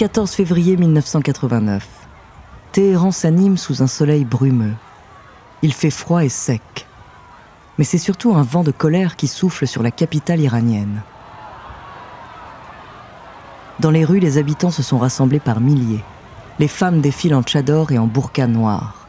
14 février 1989. Téhéran s'anime sous un soleil brumeux. Il fait froid et sec. Mais c'est surtout un vent de colère qui souffle sur la capitale iranienne. Dans les rues, les habitants se sont rassemblés par milliers. Les femmes défilent en tchador et en burqa noir.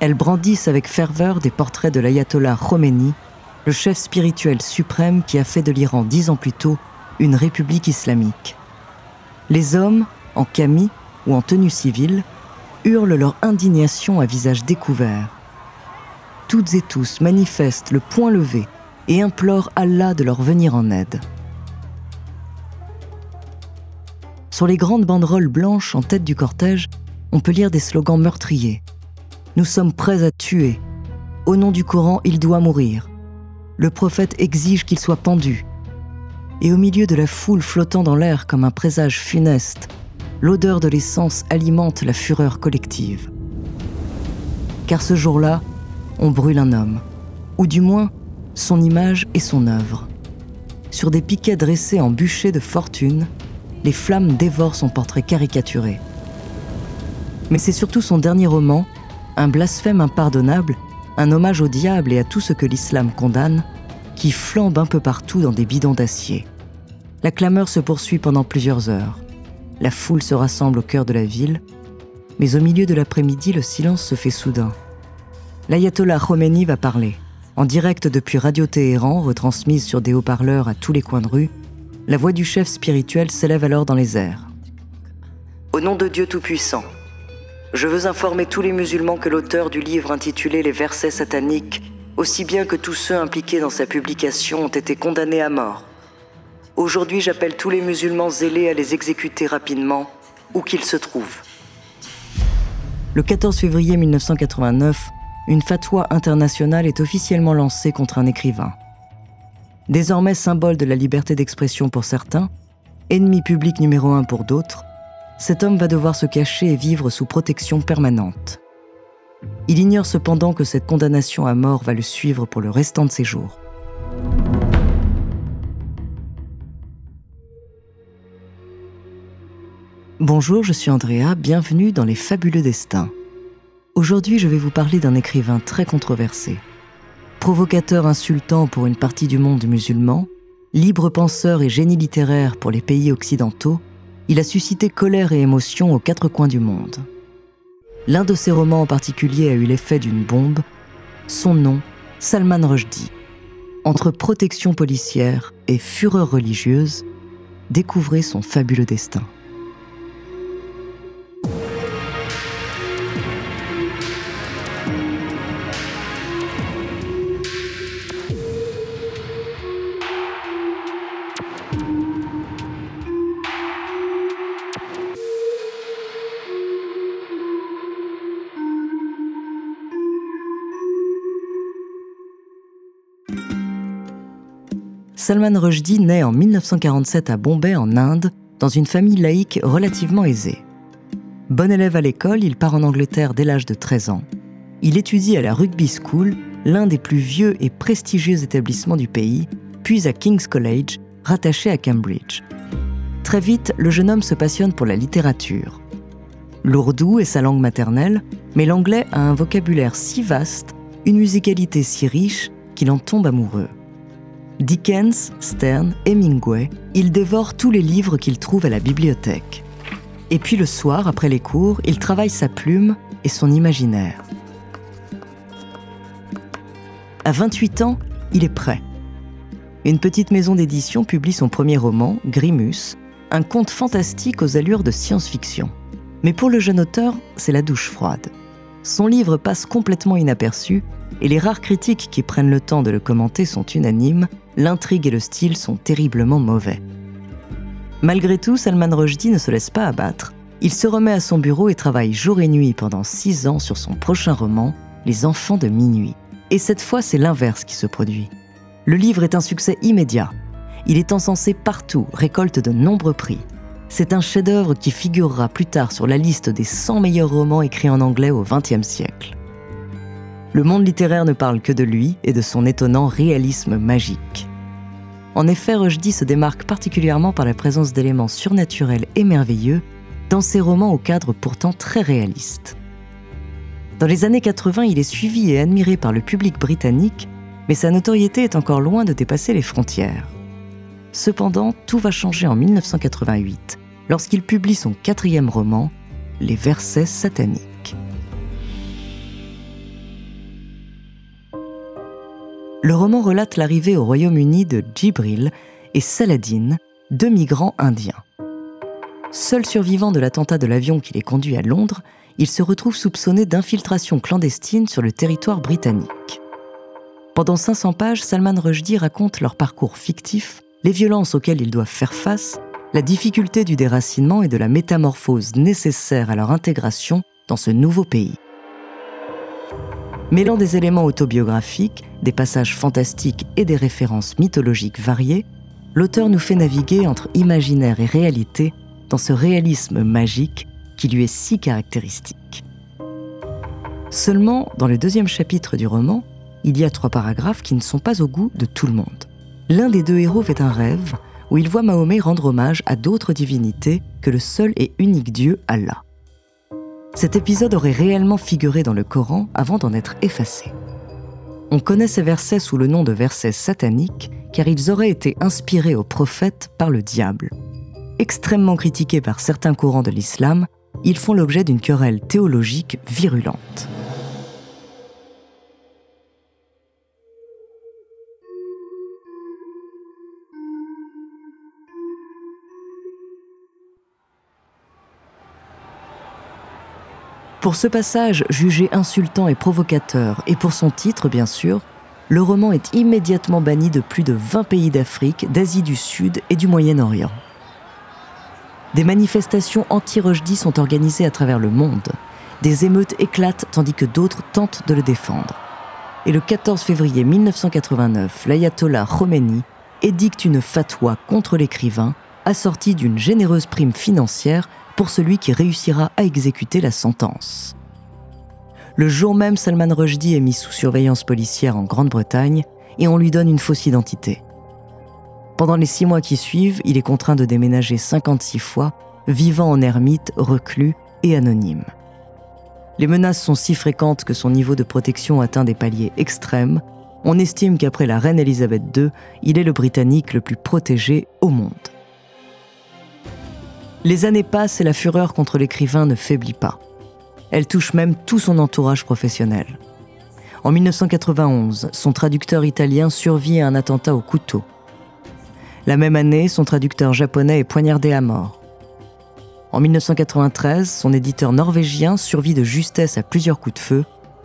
Elles brandissent avec ferveur des portraits de l'ayatollah Khomeini, le chef spirituel suprême qui a fait de l'Iran dix ans plus tôt une république islamique. Les hommes, en camis ou en tenue civile, hurlent leur indignation à visage découvert. Toutes et tous manifestent le poing levé et implorent Allah de leur venir en aide. Sur les grandes banderoles blanches en tête du cortège, on peut lire des slogans meurtriers. Nous sommes prêts à tuer. Au nom du Coran, il doit mourir. Le prophète exige qu'il soit pendu. Et au milieu de la foule flottant dans l'air comme un présage funeste, l'odeur de l'essence alimente la fureur collective. Car ce jour-là, on brûle un homme, ou du moins son image et son œuvre. Sur des piquets dressés en bûcher de fortune, les flammes dévorent son portrait caricaturé. Mais c'est surtout son dernier roman, un blasphème impardonnable, un hommage au diable et à tout ce que l'islam condamne, qui flambe un peu partout dans des bidons d'acier. La clameur se poursuit pendant plusieurs heures. La foule se rassemble au cœur de la ville, mais au milieu de l'après-midi, le silence se fait soudain. L'ayatollah Khomeini va parler. En direct depuis Radio Téhéran, retransmise sur des haut-parleurs à tous les coins de rue, la voix du chef spirituel s'élève alors dans les airs. Au nom de Dieu Tout-Puissant, je veux informer tous les musulmans que l'auteur du livre intitulé Les versets sataniques, aussi bien que tous ceux impliqués dans sa publication, ont été condamnés à mort. Aujourd'hui, j'appelle tous les musulmans zélés à les exécuter rapidement, où qu'ils se trouvent. Le 14 février 1989, une fatwa internationale est officiellement lancée contre un écrivain. Désormais symbole de la liberté d'expression pour certains, ennemi public numéro un pour d'autres, cet homme va devoir se cacher et vivre sous protection permanente. Il ignore cependant que cette condamnation à mort va le suivre pour le restant de ses jours. Bonjour, je suis Andrea, bienvenue dans Les Fabuleux Destins. Aujourd'hui, je vais vous parler d'un écrivain très controversé. Provocateur insultant pour une partie du monde musulman, libre penseur et génie littéraire pour les pays occidentaux, il a suscité colère et émotion aux quatre coins du monde. L'un de ses romans en particulier a eu l'effet d'une bombe. Son nom, Salman Rushdie. Entre protection policière et fureur religieuse, découvrez son fabuleux destin. Salman Rushdie naît en 1947 à Bombay, en Inde, dans une famille laïque relativement aisée. Bon élève à l'école, il part en Angleterre dès l'âge de 13 ans. Il étudie à la Rugby School, l'un des plus vieux et prestigieux établissements du pays, puis à King's College, rattaché à Cambridge. Très vite, le jeune homme se passionne pour la littérature. L'ourdou est sa langue maternelle, mais l'anglais a un vocabulaire si vaste, une musicalité si riche, qu'il en tombe amoureux. Dickens, Stern, Hemingway, il dévore tous les livres qu'il trouve à la bibliothèque. Et puis le soir, après les cours, il travaille sa plume et son imaginaire. À 28 ans, il est prêt. Une petite maison d'édition publie son premier roman, Grimus, un conte fantastique aux allures de science-fiction. Mais pour le jeune auteur, c'est la douche froide. Son livre passe complètement inaperçu et les rares critiques qui prennent le temps de le commenter sont unanimes, l'intrigue et le style sont terriblement mauvais. Malgré tout, Salman Rushdie ne se laisse pas abattre. Il se remet à son bureau et travaille jour et nuit pendant six ans sur son prochain roman, Les Enfants de minuit. Et cette fois, c'est l'inverse qui se produit. Le livre est un succès immédiat. Il est encensé partout, récolte de nombreux prix. C'est un chef-d'œuvre qui figurera plus tard sur la liste des 100 meilleurs romans écrits en anglais au XXe siècle. Le monde littéraire ne parle que de lui et de son étonnant réalisme magique. En effet, Rushdie se démarque particulièrement par la présence d'éléments surnaturels et merveilleux dans ses romans au cadre pourtant très réaliste. Dans les années 80, il est suivi et admiré par le public britannique, mais sa notoriété est encore loin de dépasser les frontières. Cependant, tout va changer en 1988, lorsqu'il publie son quatrième roman, Les versets sataniques. Le roman relate l'arrivée au Royaume-Uni de Djibril et Saladin, deux migrants indiens. Seul survivant de l'attentat de l'avion qui les conduit à Londres, il se retrouve soupçonné d'infiltration clandestine sur le territoire britannique. Pendant 500 pages, Salman Rushdie raconte leur parcours fictif, les violences auxquelles ils doivent faire face, la difficulté du déracinement et de la métamorphose nécessaire à leur intégration dans ce nouveau pays. Mêlant des éléments autobiographiques, des passages fantastiques et des références mythologiques variées, l'auteur nous fait naviguer entre imaginaire et réalité dans ce réalisme magique qui lui est si caractéristique. Seulement, dans le deuxième chapitre du roman, il y a trois paragraphes qui ne sont pas au goût de tout le monde. L'un des deux héros fait un rêve où il voit Mahomet rendre hommage à d'autres divinités que le seul et unique Dieu Allah. Cet épisode aurait réellement figuré dans le Coran avant d'en être effacé. On connaît ces versets sous le nom de versets sataniques car ils auraient été inspirés aux prophètes par le diable. Extrêmement critiqués par certains courants de l'islam, ils font l'objet d'une querelle théologique virulente. Pour ce passage jugé insultant et provocateur, et pour son titre bien sûr, le roman est immédiatement banni de plus de 20 pays d'Afrique, d'Asie du Sud et du Moyen-Orient. Des manifestations anti-Rushdie sont organisées à travers le monde. Des émeutes éclatent tandis que d'autres tentent de le défendre. Et le 14 février 1989, l'ayatollah Khomeini édicte une fatwa contre l'écrivain, assortie d'une généreuse prime financière pour celui qui réussira à exécuter la sentence. Le jour même, Salman Rushdie est mis sous surveillance policière en Grande-Bretagne et on lui donne une fausse identité. Pendant les six mois qui suivent, il est contraint de déménager 56 fois, vivant en ermite, reclus et anonyme. Les menaces sont si fréquentes que son niveau de protection atteint des paliers extrêmes. On estime qu'après la reine Elisabeth II, il est le Britannique le plus protégé au monde. Les années passent et la fureur contre l'écrivain ne faiblit pas. Elle touche même tout son entourage professionnel. En 1991, son traducteur italien survit à un attentat au couteau. La même année, son traducteur japonais est poignardé à mort. En 1993, son éditeur norvégien survit de justesse à plusieurs coups de feu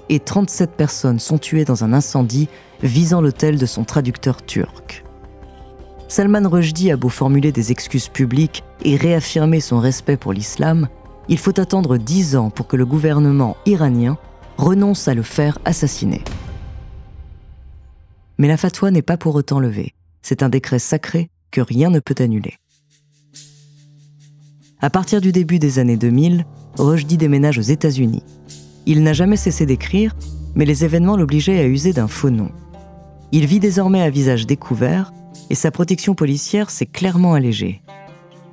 et 37 personnes sont tuées dans un incendie visant l'hôtel de son traducteur turc. Salman Rushdie a beau formuler des excuses publiques et réaffirmer son respect pour l'islam, il faut attendre dix ans pour que le gouvernement iranien renonce à le faire assassiner. Mais la fatwa n'est pas pour autant levée. C'est un décret sacré que rien ne peut annuler. À partir du début des années 2000, Rushdie déménage aux États-Unis. Il n'a jamais cessé d'écrire, mais les événements l'obligeaient à user d'un faux nom. Il vit désormais à visage découvert et sa protection policière s'est clairement allégée.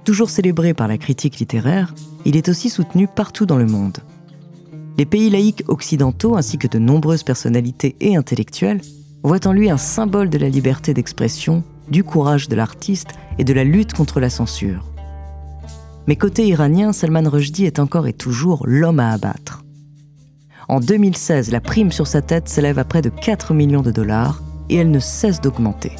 Toujours célébré par la critique littéraire, il est aussi soutenu partout dans le monde. Les pays laïcs occidentaux ainsi que de nombreuses personnalités et intellectuels voient en lui un symbole de la liberté d'expression, du courage de l'artiste et de la lutte contre la censure. Mais côté iranien, Salman Rushdie est encore et toujours l'homme à abattre. En 2016, la prime sur sa tête s'élève à près de 4 millions de dollars et elle ne cesse d'augmenter.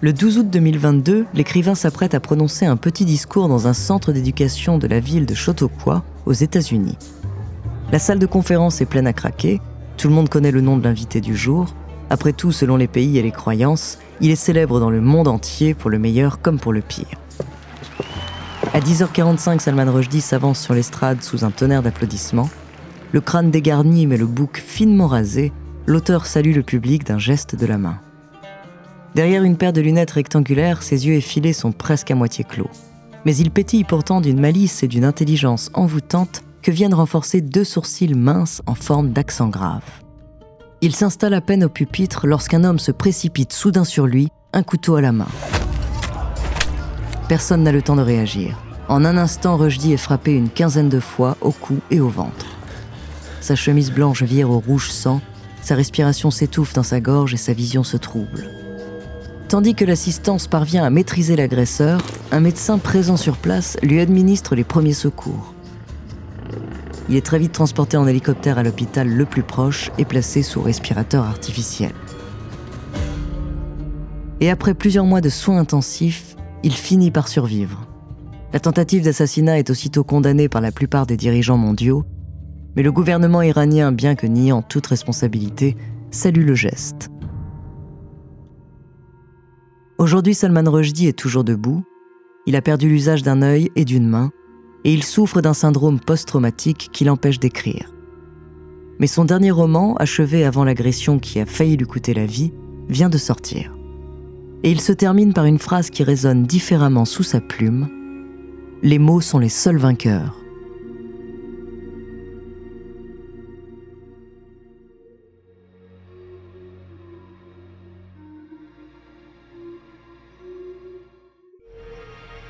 Le 12 août 2022, l'écrivain s'apprête à prononcer un petit discours dans un centre d'éducation de la ville de Chautauqua, aux États-Unis. La salle de conférence est pleine à craquer, tout le monde connaît le nom de l'invité du jour. Après tout, selon les pays et les croyances, il est célèbre dans le monde entier pour le meilleur comme pour le pire. À 10h45, Salman Rushdie s'avance sur l'estrade sous un tonnerre d'applaudissements. Le crâne dégarni mais le bouc finement rasé, l'auteur salue le public d'un geste de la main. Derrière une paire de lunettes rectangulaires, ses yeux effilés sont presque à moitié clos. Mais il pétille pourtant d'une malice et d'une intelligence envoûtante que viennent renforcer deux sourcils minces en forme d'accent grave. Il s'installe à peine au pupitre lorsqu'un homme se précipite soudain sur lui, un couteau à la main. Personne n'a le temps de réagir. En un instant, Rushdie est frappé une quinzaine de fois au cou et au ventre. Sa chemise blanche vire au rouge sang, sa respiration s'étouffe dans sa gorge et sa vision se trouble. Tandis que l'assistance parvient à maîtriser l'agresseur, un médecin présent sur place lui administre les premiers secours. Il est très vite transporté en hélicoptère à l'hôpital le plus proche et placé sous respirateur artificiel. Et après plusieurs mois de soins intensifs, il finit par survivre. La tentative d'assassinat est aussitôt condamnée par la plupart des dirigeants mondiaux, mais le gouvernement iranien, bien que niant toute responsabilité, salue le geste. Aujourd'hui, Salman Rushdie est toujours debout. Il a perdu l'usage d'un œil et d'une main, et il souffre d'un syndrome post-traumatique qui l'empêche d'écrire. Mais son dernier roman, achevé avant l'agression qui a failli lui coûter la vie, vient de sortir. Et il se termine par une phrase qui résonne différemment sous sa plume. Les mots sont les seuls vainqueurs.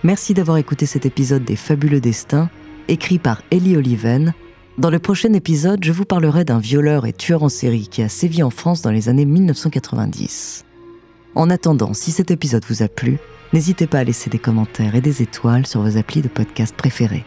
Merci d'avoir écouté cet épisode des Fabuleux Destins, écrit par Ellie Oliven. Dans le prochain épisode, je vous parlerai d'un violeur et tueur en série qui a sévi en France dans les années 1990. En attendant, si cet épisode vous a plu, n'hésitez pas à laisser des commentaires et des étoiles sur vos applis de podcast préférés.